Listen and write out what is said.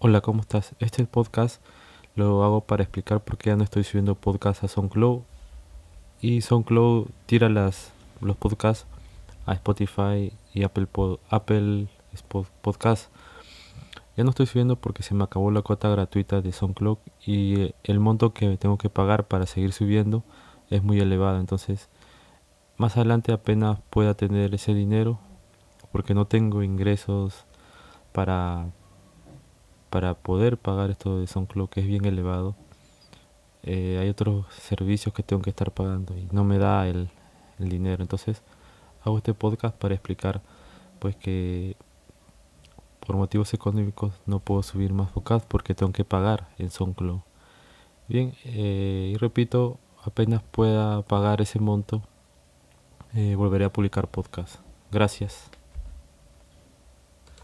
Hola, ¿cómo estás? Este podcast lo hago para explicar por qué ya no estoy subiendo podcast a SoundCloud. Y SoundCloud tira las, los podcasts a Spotify y Apple, Pod, Apple Podcast. Ya no estoy subiendo porque se me acabó la cuota gratuita de SoundCloud y el monto que tengo que pagar para seguir subiendo es muy elevado. Entonces, más adelante apenas pueda tener ese dinero porque no tengo ingresos para para poder pagar esto de SoundCloud que es bien elevado, eh, hay otros servicios que tengo que estar pagando y no me da el, dinero. Entonces hago este podcast para explicar pues que por motivos económicos no puedo subir más podcast porque tengo que pagar en SoundCloud. Bien, eh, y repito, apenas pueda pagar ese monto, eh, volveré a publicar podcast. Gracias.